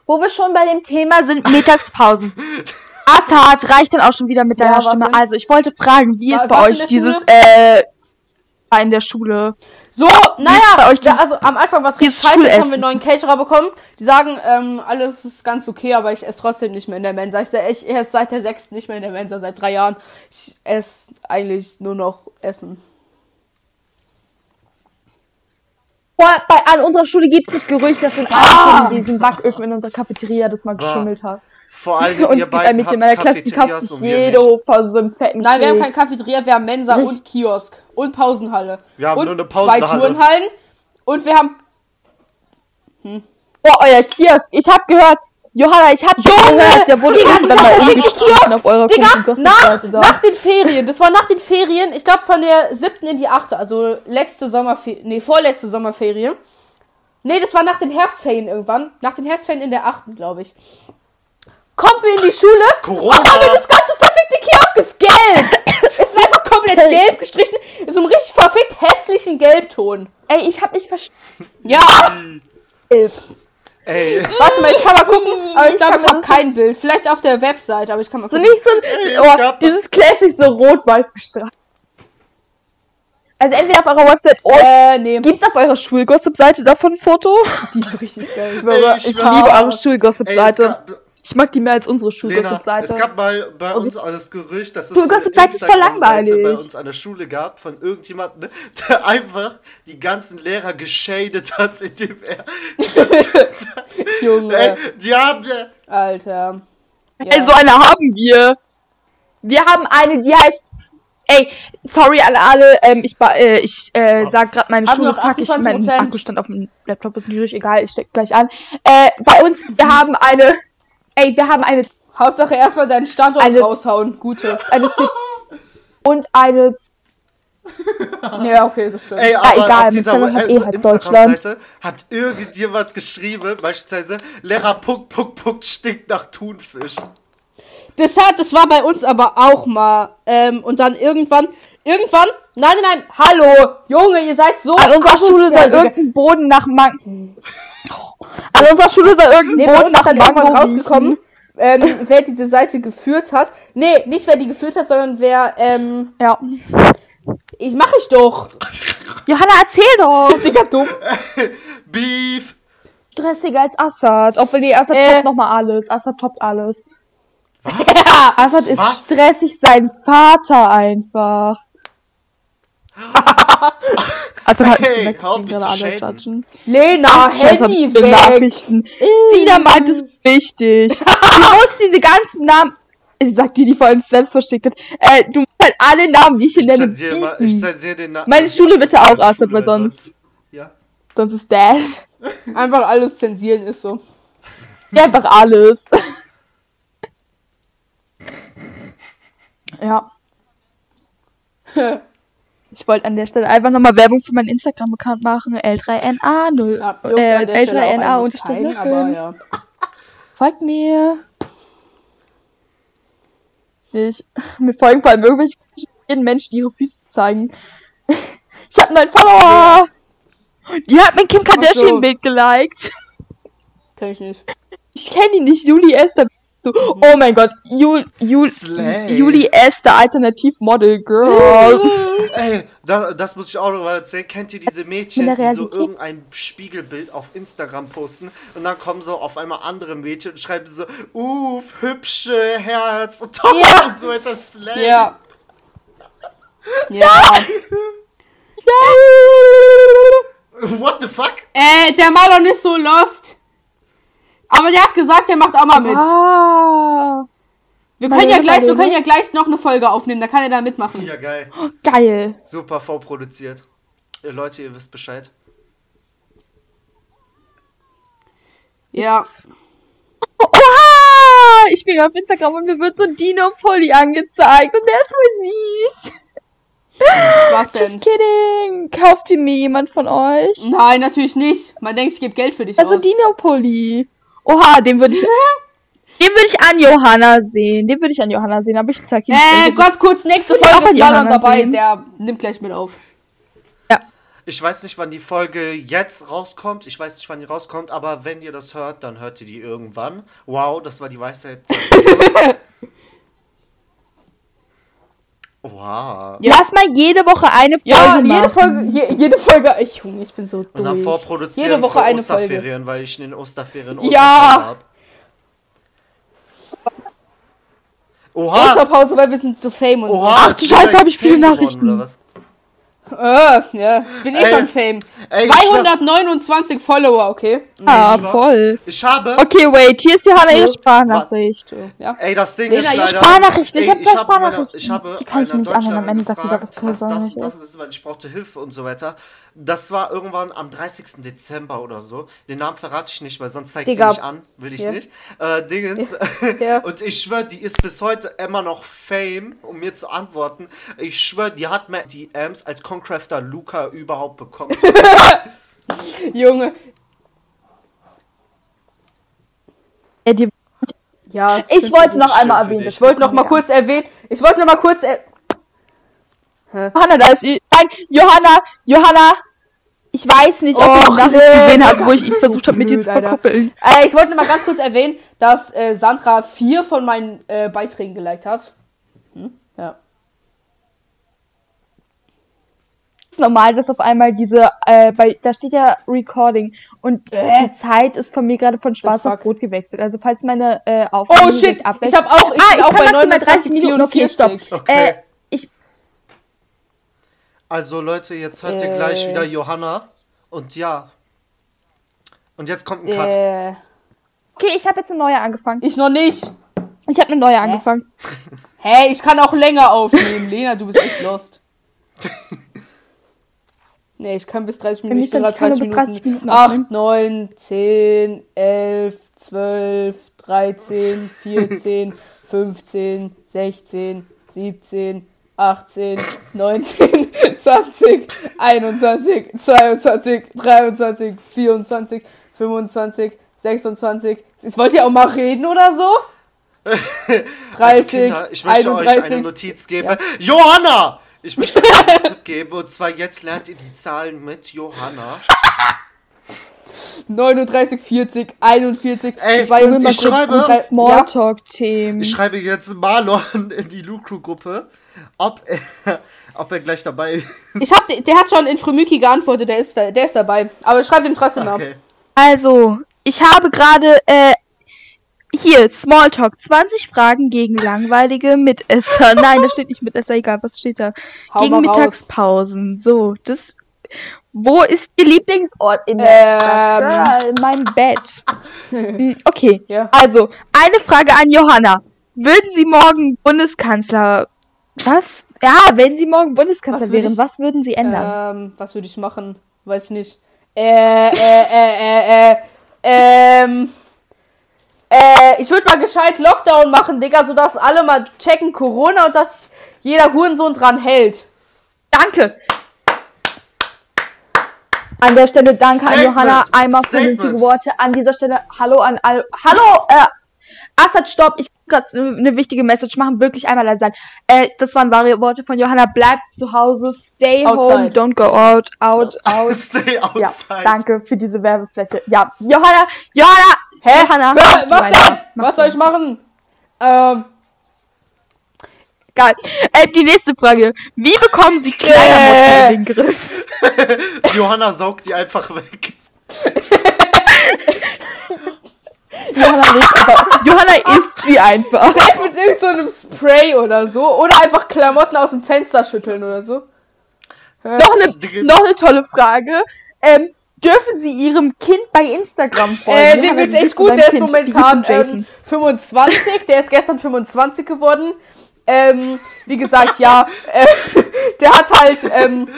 Wo wir schon bei dem Thema sind, Mittagspausen. Assad reicht dann auch schon wieder mit Ja, deiner was Stimme. denn? Also ich wollte fragen, wie Was- ist bei in euch dieses Schule? äh in der Schule? So, naja, bei euch da, dieses- also am Anfang was richtig dieses scheiße ist, haben wir einen neuen Caterer bekommen. Die sagen, ähm, alles ist ganz okay, aber ich esse trotzdem nicht mehr in der Mensa. Ich, ich esse seit der sechsten nicht mehr in der Mensa, seit drei Jahren. Ich esse eigentlich nur noch Essen. Boah, bei, an unserer Schule gibt es das Gerücht, dass in Ah! einem von diesen Backöfen in unserer Cafeteria das mal geschummelt hat. Vor allem Und ihr beiden Mädchen in habt Cafeterias und wir jede nicht. Hofer so fetten Nein, wir haben keine Cafeteria, wir haben Mensa Richtig. und Kiosk und Pausenhalle. Wir haben und nur eine zwei Pausenhalle. Turnhallen und wir haben Boah, euer Kiosk. Ich hab gehört, Johanna, ich hab Junge! gehört, der wurde Digga, irgendwann mal Kiosk! auf eurer Digga, nach, nach den Ferien, das war nach den Ferien, ich glaube von der siebten in die achte, also letzte Sommerferien, nee, vorletzte Sommerferien. Nee, das war nach den Herbstferien irgendwann. Nach den Herbstferien in der achten, glaube ich. Kommen wir in die Schule Corona. und haben wir das ganze verfickte Kiosk ist gelb. es ist einfach komplett gelb gestrichen, in so einem richtig verfickt hässlichen Gelbton. Ey, ich hab nicht verstanden. Ja, Ey, warte mal, ich kann mal gucken, aber ich Ich glaube, kann ich mir habe das kein Bild. Vielleicht auf der Website, aber ich kann mal So gucken. nicht so ein, oh, dieses Classic so rot-weiß gestreift. Also entweder auf eurer Website oder Äh, nee. gibt's auf eurer Schulgossip-Seite davon ein Foto? Die ist richtig geil. Ich, schwöre, Ey, ich ich liebe eure Schulgossip-Seite. Ich mag die mehr als unsere Lena, es Schulgossip-Seite. gab mal bei uns das Gerücht, dass es so eine es Instagram-Seite bei uns an der Schule gab von irgendjemandem, der einfach die ganzen Lehrer geschadet hat, indem er Junge. ey, die haben äh, Alter. Ja. Ey, so eine haben wir. Wir haben eine, die heißt. Ey, sorry an alle, ähm, ich, ba- äh, ich äh, sag gerade meine Haben Schule, noch pack ich, mein 28%. Akkustand auf dem Laptop ist niedrig, egal, ich steck gleich an. Äh, bei uns, wir haben eine, ey, wir haben eine, Hauptsache erstmal deinen Standort Eine- raushauen. Gute. eine und eine, Ja, okay, das stimmt. Ey, Ah, aber egal, auf dieser hat äh, eh halt Instagram-Seite hat irgendjemand geschrieben, beispielsweise, Lehrer Puck, Puck, Puck stinkt nach Thunfisch. Das, hat, das war bei uns aber auch mal. Ähm, und dann irgendwann, irgendwann, nein, nein, nein, hallo, Junge, ihr seid so an unserer Schule soll irgendein Boden nach Mang... An unserer Schule soll irgendein Nee, bei Boden uns nach ist dann irgendwann Mango rausgekommen, ähm, wer diese Seite geführt hat. Nee, nicht wer die geführt hat, sondern wer, ähm. Ja. ich mach ich doch. Johanna, erzähl doch! Digga, dumm. Beef! Stressiger als Assad. Obwohl, nee, Assad Äh. toppt nochmal alles. Assad toppt alles. Ja. Assad ist Was? stressig, sein Vater einfach. Assad hat Hey, auf, mich alle judgen. Lena, Handy weg. Nachrichten. Sina meint es wichtig. du musst diese ganzen Namen. Ich sag die, die vorhin selbst verschickt hat. Äh, du musst halt alle Namen, die ich hier Ich nenne, zensiere, mal, ich zensiere den Namen. Meine Schule bitte auch, Assad, weil sonst- Ja. Sonst ist Dad. Einfach alles zensieren ist so. Ja, einfach alles. ja. Ich wollte an der Stelle einfach nochmal Werbung für meinen Instagram-Account machen. L3NA0. Ja, juckt äh, an der Stelle auch L3NA eigentlich keinen, aber ja. Folgt mir. Ich, mir folgen vor allem irgendwelche jeden Menschen, die ihre Füße zeigen. Ich habe einen Follower. Die hat mein Kim Kardashian-Bild geliked. Kenn ich nicht. Ich kenne ihn nicht, Juli Esther. So, oh mein Gott, Jul, Jul, Slay. Juli Esther, Alternativ-Model, Girl. Ey, da, das muss ich auch noch mal erzählen. Kennt ihr diese Mädchen, der die so irgendein Spiegelbild auf Instagram posten und dann kommen so auf einmal andere Mädchen und schreiben so, uff, hübsche Herz und Top Ja. und so weiter. Slay. Ja. Ja. What the fuck? Äh, der Marlon ist so lost. Aber der hat gesagt, der macht auch mal mit. Ah, Wir können ja gleich, wir können ja gleich noch eine Folge aufnehmen, da kann er da mitmachen. Ja, geil. geil. Super vorproduziert. Ihr Leute, ihr wisst Bescheid. Ja. Oha! Ich bin auf Instagram und mir wird so ein Dino-Polly angezeigt und der ist voll süß. Was Just denn? kidding. Kauft ihr mir jemand von euch? Nein, natürlich nicht. Man denkt, ich gebe Geld für dich Also aus. Dino-Polly. Oha, den würde ich... Den würde ich an Johanna sehen. Den würde ich an Johanna sehen, aber ich zeig ihm Äh, ganz kurz, nächste Folge auch ist Marlon Johanna dabei. sehen. Der nimmt gleich mit auf. Ja. Ich weiß nicht, wann die Folge jetzt rauskommt. Ich weiß nicht, wann die rauskommt, aber wenn ihr das hört, dann hört ihr die irgendwann. Wow, das war die Weisheit. wow. Ja. Lass mal jede Woche eine Folge Ja, machen. jede Folge, je, jede Folge. Ich, Junge, ich bin so Und dann vorproduzieren Jede Woche eine Folge. Osterferien, weil ich in den Osterferien Ja. Osterpause hab. Oha! Osterpause, weil wir sind so fame und Oha! Ach, du Scheiße, hab ich viele Fame geworden, Nachrichten. oder was? so. Äh, ja, ich bin eh Ey, schon fame. ey, ich schwör- 229 Follower, okay? Ah, ich schwör- voll. Ich habe. Okay, wait, hier ist Johanna ihre So, Sprachnachricht. So, ja. Ey, das Ding Lena, ist leider. Sprachnachrichten, ich Ey, hab gleich hab meine- Sprachnachrichten. Ich habe Die kann ich einer nicht anhören, am Ende gefragt, dass das und das ist, weil ich brauchte Hilfe und so weiter. Das war irgendwann am 30. Dezember oder so. Den Namen verrate ich nicht, weil sonst zeigt Digga. sie mich an. Will ich Ja. nicht. Äh, Dingens. Ja. Und ich schwöre, die ist bis heute immer noch Fame, um mir zu antworten. Ich schwöre, die hat mehr DMs als Concrafter Luca überhaupt bekommen. Junge. Ja, die, Ja, ich wollte noch einmal erwähnen. Ich wollte noch mal kurz erwähnen. Ich wollte noch mal kurz. Er Johanna, da ist. Nein, Johanna, Johanna. Ich weiß nicht, ob ihr Och, die Nachricht nee, gesehen habt, Alter, wo ich bist versucht habe, mit dir zu verkuppeln. Äh, ich wollte noch mal ganz kurz erwähnen, dass äh, Sandra vier von meinen äh, Beiträgen geliked hat. Hm? Ja. ist normal, dass auf einmal diese, äh, bei, da steht ja Recording und Äh? die Zeit ist von mir gerade von schwarz auf rot gewechselt. Also falls meine äh, Aufnahme Oh shit! sich abwechselt- Ich habe auch, ich ah, bin ich auch kann bei maximal 29 Minuten. Okay, stopp. 44. Okay. Äh, Also Leute, jetzt hört ihr Äh. gleich wieder Johanna. Und ja. Und jetzt kommt ein Cut. Äh, okay, ich habe jetzt eine neue angefangen. ich noch nicht. Ich habe eine neue angefangen. Hey, ich kann auch länger aufnehmen. Lena, du bist echt lost. Nee, ich kann bis 30 Minuten. Ich bin nicht, gerade dann kann 30 nur bis 30 Minuten. Minuten aufnehmen. 8, 9, 10, 11, 12, 13, 14, 15, 16, 17, 18, 19, 20, 21, 22, 23, 24, 25, 26. Jetzt wollt ihr auch mal reden oder so? 30, Also Kinder, ich möchte euch 31. eine Notiz geben. Johanna! Ich möchte euch einen Tipp geben. Und zwar jetzt lernt ihr die Zahlen mit Johanna. 39, 40, 41, Ey, 42, ich schreibe- drei- ja. Ich schreibe jetzt Marlon in die Lucru-Gruppe, ob er, ob er gleich dabei ist. Ich hab, der hat schon in Frümüki geantwortet, der ist, da, der ist dabei. Aber schreib ihm trotzdem. Okay. Also, ich habe gerade, äh, hier, Smalltalk, 20 Fragen gegen langweilige Mitesser. Nein, da steht nicht Mitesser, egal, was steht da? Hau gegen mal raus. Mittagspausen. So, das, wo ist Ihr Lieblingsort in der Ähm. Mein Bett. Hm, okay, Ja. also, eine Frage an Johanna. Würden Sie morgen Bundeskanzler, was? Ja, wenn Sie morgen Bundeskanzler Was wären, ich- was würden Sie ändern? Ähm, was würde ich machen? Weiß ich nicht. Äh, äh, äh, äh, äh, ähm. Äh, ich würde mal gescheit Lockdown machen, Digga, sodass alle mal checken Corona und dass sich jeder Hurensohn dran hält. Danke. An der Stelle danke an Statement. Johanna einmal für die Worte. An dieser Stelle Hallo an all. Hallo, äh, Assad, stopp. Ich gerade eine wichtige Message machen. Wirklich einmal leise sein. Äh, das waren wahre Worte von Johanna. Bleibt zu Hause. Stay home. Outside. Don't go out. Out, out. Stay Ja, outside. danke für diese Werbefläche. Ja, Johanna, Johanna, Hä? Johanna. Du was denn? Was soll ich machen? Ähm, Geil. Äh, die nächste Frage. Wie bekommen Sie Kleidermuster in den Griff? Johanna saugt die einfach weg. Johanna nicht, aber Johanna isst sie einfach. safe mit irgend so einem Spray oder so. Oder einfach Klamotten aus dem Fenster schütteln oder so. Noch eine, noch eine tolle Frage. Ähm, dürfen Sie Ihrem Kind bei Instagram folgen? Äh, dem geht's echt gut. Der ist Kind? momentan ähm, 25. Der ist gestern 25 geworden. Ähm, wie gesagt, ja. Äh, der hat halt, ähm,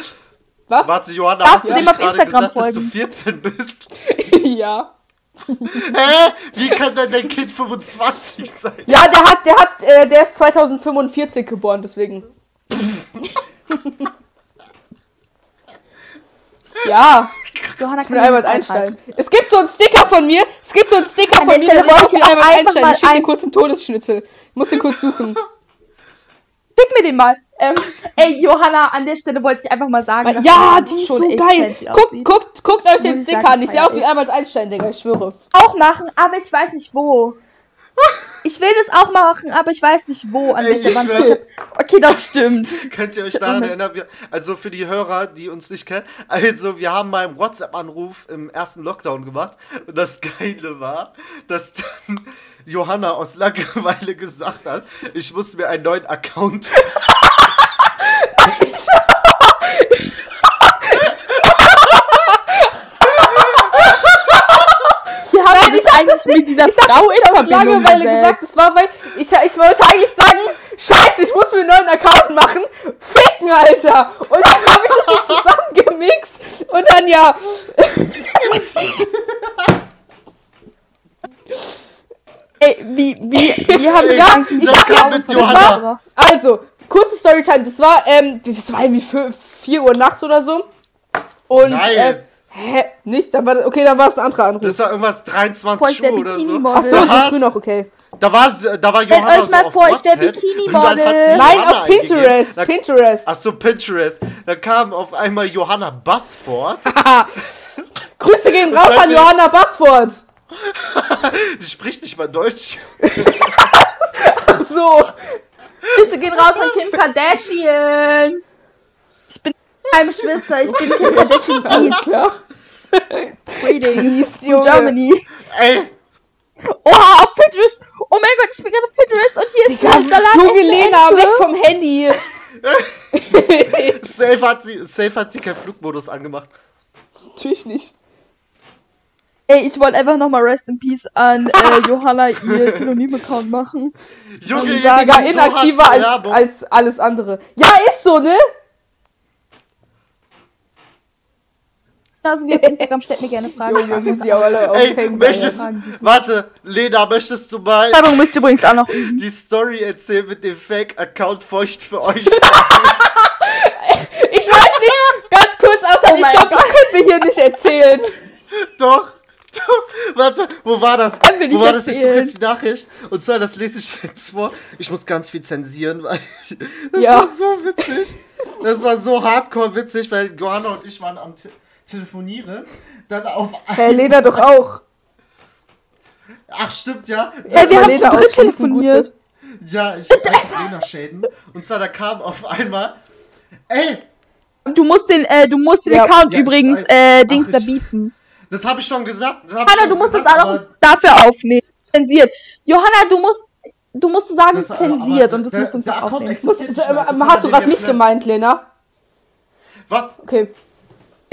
was? Warte, Johanna, Darfst hast du nicht auf gerade Instagram gesagt, dass du folgen? 14 bist? ja. Hä? Wie kann denn dein Kind 25 sein? Ja, der hat, der hat, äh, der ist 2045 geboren, deswegen. ja, Johanna ich bin Albert Einstein. Es gibt so einen Sticker von mir. Es gibt so einen Sticker An von mir, der sieht aus wie Albert Einstein. Ich schicke dir ein- kurz einen Todesschnitzel. Ich muss den kurz suchen. Schick mir den mal. Ähm, ey, Johanna, an der Stelle wollte ich einfach mal sagen. dass Ja, die ist schon so geil. Guckt, guckt, guckt euch den Sticker an. Ich sehe aus wie. Albert Einstein, Digga, ich schwöre. auch machen, aber ich weiß nicht wo. Ich will das auch machen, aber ich weiß nicht wo. An Ey, ich. Okay, das stimmt. Könnt ihr euch daran erinnern? Wir, also für die Hörer, die uns nicht kennen, also wir haben mal einen WhatsApp-Anruf im ersten Lockdown gemacht und das Geile war, dass dann Johanna aus Langeweile gesagt hat, ich muss mir einen neuen Account Wir haben Nein, uns ich hab eigentlich das nicht, mit dieser ich hab Frau in Verbindung Langeweile gesetzt. gesagt. Das war, weil ich, ich wollte eigentlich sagen, scheiße, ich muss mir einen neuen Account machen. Ficken, Alter. Und dann habe ich das so zusammengemixt. Und dann ja. Ey, wie, wie, wie haben wir Ja, das die geht Augen mit Johanna. Frau? Also, kurze Storytime. Das war, ähm, das war irgendwie 4 Uhr nachts oder so. Und, Nein. äh, hä? Nicht? Dann war das, okay, dann war es ein anderer Anruf. Das war irgendwas Vor 23 ich der Uhr oder so. Ach so, Da so früh noch, okay. Da war, da war Stellt Johanna euch so mal auf vor, ich der Bikini-Model. Nein, auf Pinterest. Da- Pinterest. Ach so, Pinterest. Da kam auf einmal Johanna Bassford. Grüße gehen raus an Johanna Bassford. Die spricht nicht mal Deutsch. Ach so. Grüße gehen raus an Kim Kardashian. Ich bin keine Schwester, ich bin Kim Kardashian Alles klar. Greetings Germany. Ey, Oha, auf Pinterest. Oh mein Gott, ich bin gerade auf Pinterest und hier ist Digga, ein Salat. Junge Lena, weg vom Handy. safe hat sie, safe hat sie keinen Flugmodus angemacht. Natürlich nicht. Ey, ich wollte einfach nochmal Rest in Peace an äh, Johanna ihr Telonym-Account machen. Junge, Und jetzt sagen, Digga, sind so inaktiver hart als, als alles andere. Ja, ist so, ne? Also, auf Instagram stellt mir gerne Fragen. Junge, wie sie auch alle Ey, aufhängen. möchtest, Fragen. warte, Lena, möchtest du mal Werbung müsst übrigens auch noch die Story erzählen mit dem Fake-Account feucht für euch? Ich weiß nicht, ganz kurz, außer Oh ich glaube, das können wir hier nicht erzählen. Doch, doch, warte, wo war das? Wo war das? Ich suche jetzt die Nachricht. Und zwar, das lese ich jetzt vor. Ich muss ganz viel zensieren, weil das Ja. war so witzig. Das war so hardcore witzig, weil Johanna und ich waren am Te Telefonieren. Dann auf Hey, Lena doch auch. Ach, stimmt, ja. Ey, wir haben Lena zu dritt telefoniert. Ja, ich einfach Lena schäden. Und zwar, da kam auf einmal. Ey, Du musst den, äh, du musst den Ja. Account Ja, übrigens, äh, Dings da bieten. das habe ich schon gesagt. Das hab ich Hanna, schon du musst das gesagt, auch noch aber dafür aufnehmen. Zensiert. Johanna, du musst, du musst sagen, das- zensiert aber und das der- musst du uns auch aufnehmen. existiert Muss, nicht mehr. kann hast du gerade mich nicht- gemeint, Lena? Was? Okay.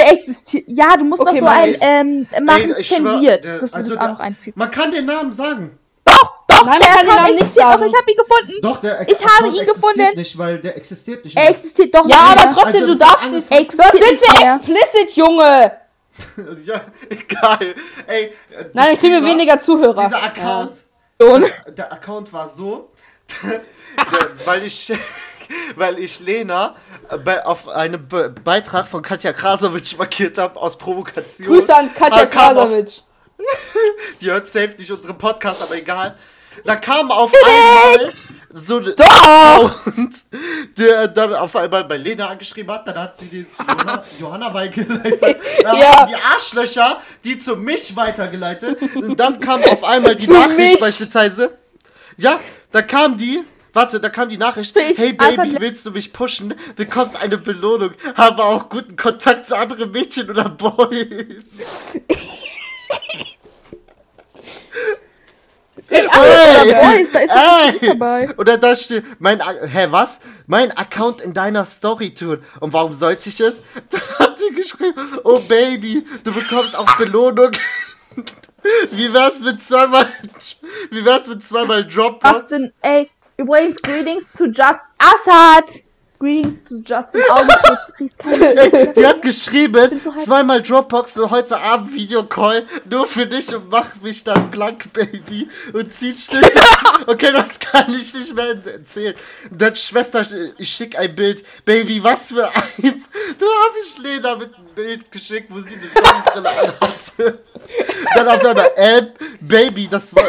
Der existiert. Ja, du musst Okay, noch so ein, ähm, machen, Ey, ich schwör, zensiert. der- also das der- auch noch einfügen. Man kann den Namen sagen. Doch, doch, Nein, der kann den Account Namen nicht existiert sagen. Doch, ich habe ihn gefunden. Doch, der Ich habe ihn gefunden. nicht, weil der existiert nicht Er mehr. existiert doch Ja, aber trotzdem, Also, du darfst nicht. alles- Sonst sind wir mehr. explicit, Junge. ja, egal. Ey, äh, Nein, wir dieser- weniger Zuhörer. Dieser Account, Schon. der Account war so, der, weil ich, weil ich Lena äh, bei, auf einen Be Beitrag von Katja Krasowitsch markiert habe aus Provokation. Grüße an Katja Krasowitsch. Die hört safe nicht unseren Podcast, aber egal. Da kam auf einmal so eine und der dann auf einmal bei Lena angeschrieben hat, dann hat sie den zu Johanna, Johanna weitergeleitet. Dann Ja. haben die Arschlöcher, die zu mich weitergeleitet. Und dann kam auf einmal die Nachricht mich. beispielsweise. Ja, da kam die. Warte, da kam die Nachricht. Ich Hey Baby, willst du mich pushen? Bekommst eine Belohnung. Habe auch guten Kontakt zu anderen Mädchen oder Boys. Ey, Ey, Boys, da ist doch nicht ey. dabei. Oder da steht, mein, hä, was? Mein Account in deiner Story tun. Und warum sollte ich es? Dann hat sie geschrieben, oh Baby, du bekommst auch Belohnung. Wie wär's mit zweimal, wie wär's mit zweimal Dropbox? Justin, ey, übrigens, Greetings to Just Assad. Greetings to Justin Ey, die hat geschrieben, so zweimal Dropbox und heute Abend Videocall, nur für dich und mach mich dann blank, Baby. Und zieht still. Okay, das kann ich nicht mehr erzählen. Und dann Schwester, ich schick ein Bild. Baby, was für eins. Dann hab ich Lena mit einem Bild geschickt, wo sie die Sonnenbrille anhatte. Dann auf einmal, äh, Baby, das war,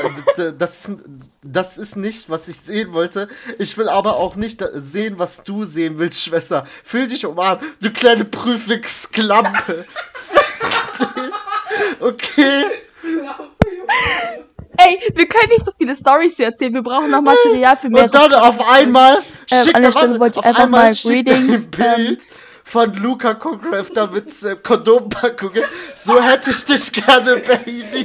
das, ist- das ist nicht, was ich sehen wollte. Ich will aber auch nicht sehen, was du sehen willst, Schwester. Fühl dich umarmt, du kleine Prüfungsklampe. Okay. Ey, wir können nicht so viele Stories hier erzählen. Wir brauchen noch Material für mehr. Und dann auf einmal schickt an der er, Stelle wollte ich auf einfach einmal mal Greetings, Bild von Luca Concrafter mit äh, Kondompackungen. So hätte ich dich gerne, Baby.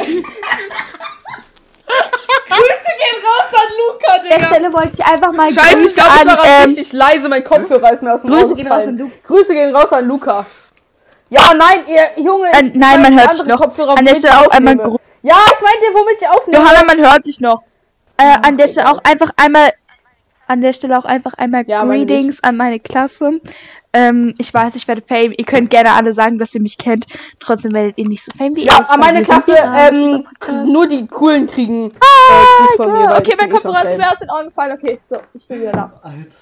Grüße gehen raus an Luca, An der Digga. Stelle wollte ich einfach mal Scheiße, ich glaube, ich war ähm, richtig leise. Mein Kopfhörer ist mir aus dem Grüße Ohr gehen gefallen. Luca. Grüße gehen raus an Luca. Ja, nein, ihr Junge. Äh, nein, man hört dich noch. Kopfhörer, An der Stelle auch einmal Ja, ich meinte, womit ich aufnehme. Johanna, man hört dich noch. Äh, an der Stelle auch einfach einmal, an der Stelle auch einfach einmal Ja, meine Greetings an meine Klasse. Ähm, ich weiß, ich werde Fame. Ihr könnt gerne alle sagen, dass ihr mich kennt. Trotzdem werdet ihr nicht so Fame wie ich. Ja, an weil meine Klasse, ja ähm, nur die coolen kriegen äh, Gruß von mir. weil Ah, okay, ich mein eh Kopfhörer ist mir aus den Augen gefallen. Okay, so, ich bin wieder da. Alter.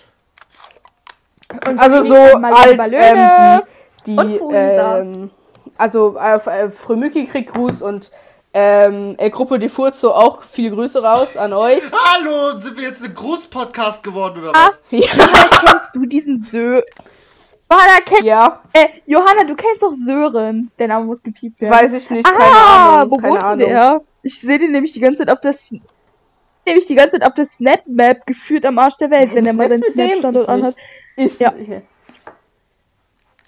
Und Also so als ähm, die, die ähm, also äh, äh, Frömücki kriegt Gruß und ähm, äh, Gruppe de Furzo auch viele Grüße raus an euch. Hallo, sind wir jetzt ein Gruß-Podcast geworden oder Ah. was? Ja. Johanna, kennst du diesen Sö... Johanna, kennt... ja, Äh, Johanna, du kennst doch Sören. Der Name muss gepiept werden. weiß ich nicht, keine ah, Ahnung. Keine Ahnung. der? Ich sehe den nämlich die ganze Zeit auf das... Nämlich die ganze Zeit auf der Snap-Map gefühlt am Arsch der Welt, wenn er mal seinen? Snap-Standort anhat. Ist Ja.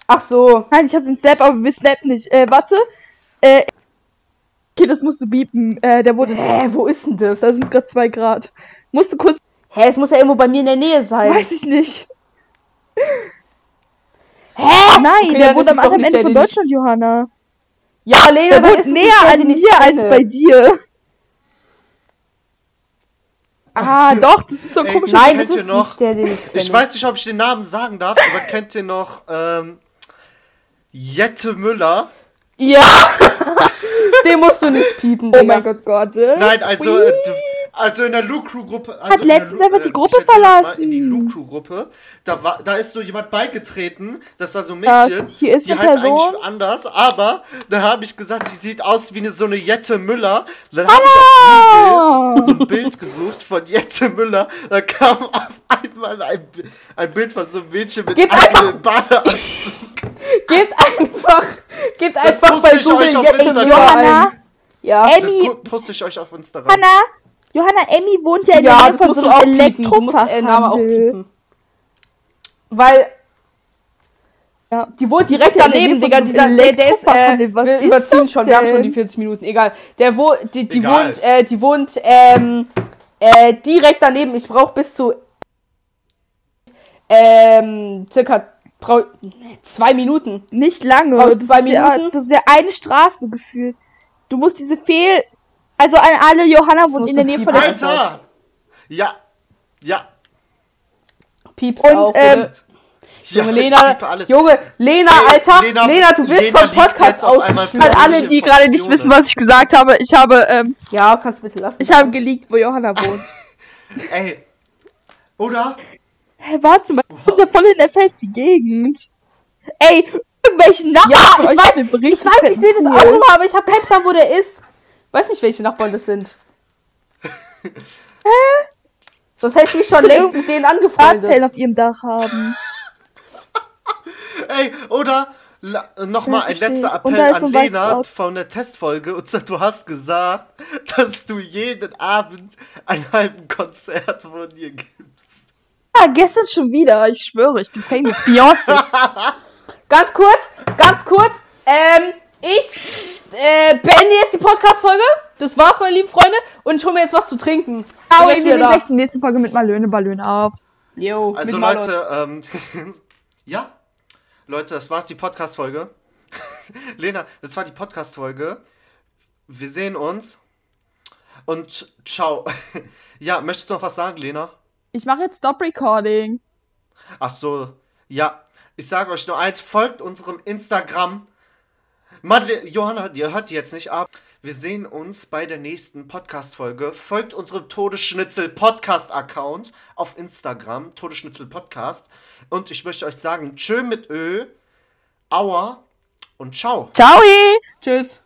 Ach so. Nein, ich hab den Snap, aber wir Snap nicht. Äh, warte. Äh, okay, das musst du biepen. Äh, der wurde... Hä, wo ist denn das? Da sind gerade zwei Grad. Musst du kurz... Hä, es muss ja irgendwo bei mir in der Nähe sein. Weiß ich nicht. Hä? Nein, Okay, der wohnt am anderen Ende von Deutschland, Johanna. Ja, Lena, Der wohnt näher an mir als bei dir. Ah, doch, das ist so Ey, komisch. Nein, das ist noch? nicht der, den ich kenne. Ich weiß nicht, ob ich den Namen sagen darf, aber kennt ihr noch ähm, Jette Müller? Ja. den musst du nicht piepen, Oh mein Gott, Gott. Nein, also, äh, du- also in der Luke Crew Gruppe. Also Hat letztens einfach die äh, Gruppe das mal, verlassen. In die Luke Crew Gruppe. Da, war, da ist so jemand beigetreten. Das war so ein Mädchen. hier ist die heißt Person. eigentlich anders, aber da habe ich gesagt, die sieht aus wie eine, so eine Jette Müller. Dann habe ich auf Google so ein Bild gesucht von Jette Müller. Da kam auf einmal ein, ein Bild von so einem Mädchen mit Gib einem Badeanzug. Gebt einfach, gebt Das einfach poste bei ich Google euch auf jetzt Instagram. Müller Johanna. Ja. Das poste ich euch auf Instagram. Johanna, Johanna, Emmy wohnt ja in der Ja, Nähe das von musst so du auch einem piepen. Du musst Name auch Elektrofachhandel. piepen. Weil Ja. die wohnt direkt Ja, der daneben, Digga. Dieser, der, der ist, äh, wir ist überziehen das schon, wir haben schon die 40 Minuten, egal. Der wo, die, die Egal. wohnt, äh, die wohnt, ähm, äh, direkt daneben. Ich brauche bis zu, ähm, circa, brau zwei Minuten. Nicht lange. Brauchst Das zwei ja, Minuten? das ist ja eine Straße gefühlt. Du musst diese Fehl... Also an alle, Johanna wohnt in der Nähe von der... Alter! Ja. Ja. Pieps Und, auch, ähm. Ja, Junge, Lena. Junge, Lena, Alter, Lena- Lena, du wirst Lena vom Podcast ausgeschlossen. An alle, die gerade nicht wissen, was ich gesagt habe, ich habe, ähm, Ja, kannst bitte lassen. ich habe geleakt, wo Johanna wohnt. Ey. Oder? Hey, warte mal, ja voll in der fancy Gegend. Ey, irgendwelche Nachbarn Ja, ich euch weiß, ich weiß, ich sehe das auch immer, aber ich habe keinen Plan, wo der ist. Weiß nicht, welche Nachbarn das sind. Sonst hätte ich mich schon längst mit denen Fahrzeug angefreundet. auf ihrem Dach haben. Ey, oder nochmal ein letzter Appell an ein Lena von der Testfolge. Und zwar, du hast gesagt, dass du jeden Abend einen halben Konzert von ihr gibst. Ah, gestern schon wieder, ich schwöre, ich bin famous. Beyoncé. Ganz kurz, ganz kurz. Ähm, ich äh, beende jetzt die Podcast-Folge. Das war's, meine lieben Freunde. Und ich hole mir jetzt was zu trinken. Aber Bin wir gleich die nächste Folge mit Malöne Ballone auf. Jo, Also. Leute, ähm, ja, Leute, das war's die Podcast-Folge. Lena, das war die Podcast-Folge. Wir sehen uns. Und ciao. ja, möchtest du noch was sagen, Lena? Ich mache jetzt Stop Recording. Ach so, ja. Ich sage euch nur eins, folgt unserem Instagram. Madle Johanna, ihr hört die jetzt nicht ab. Wir sehen uns bei der nächsten Podcast-Folge. Folgt unserem Todesschnitzel Podcast-Account auf Instagram, Todesschnitzel Podcast. Und ich möchte euch sagen, tschö mit Ö, Aua und ciao. Ciao! Tschüss.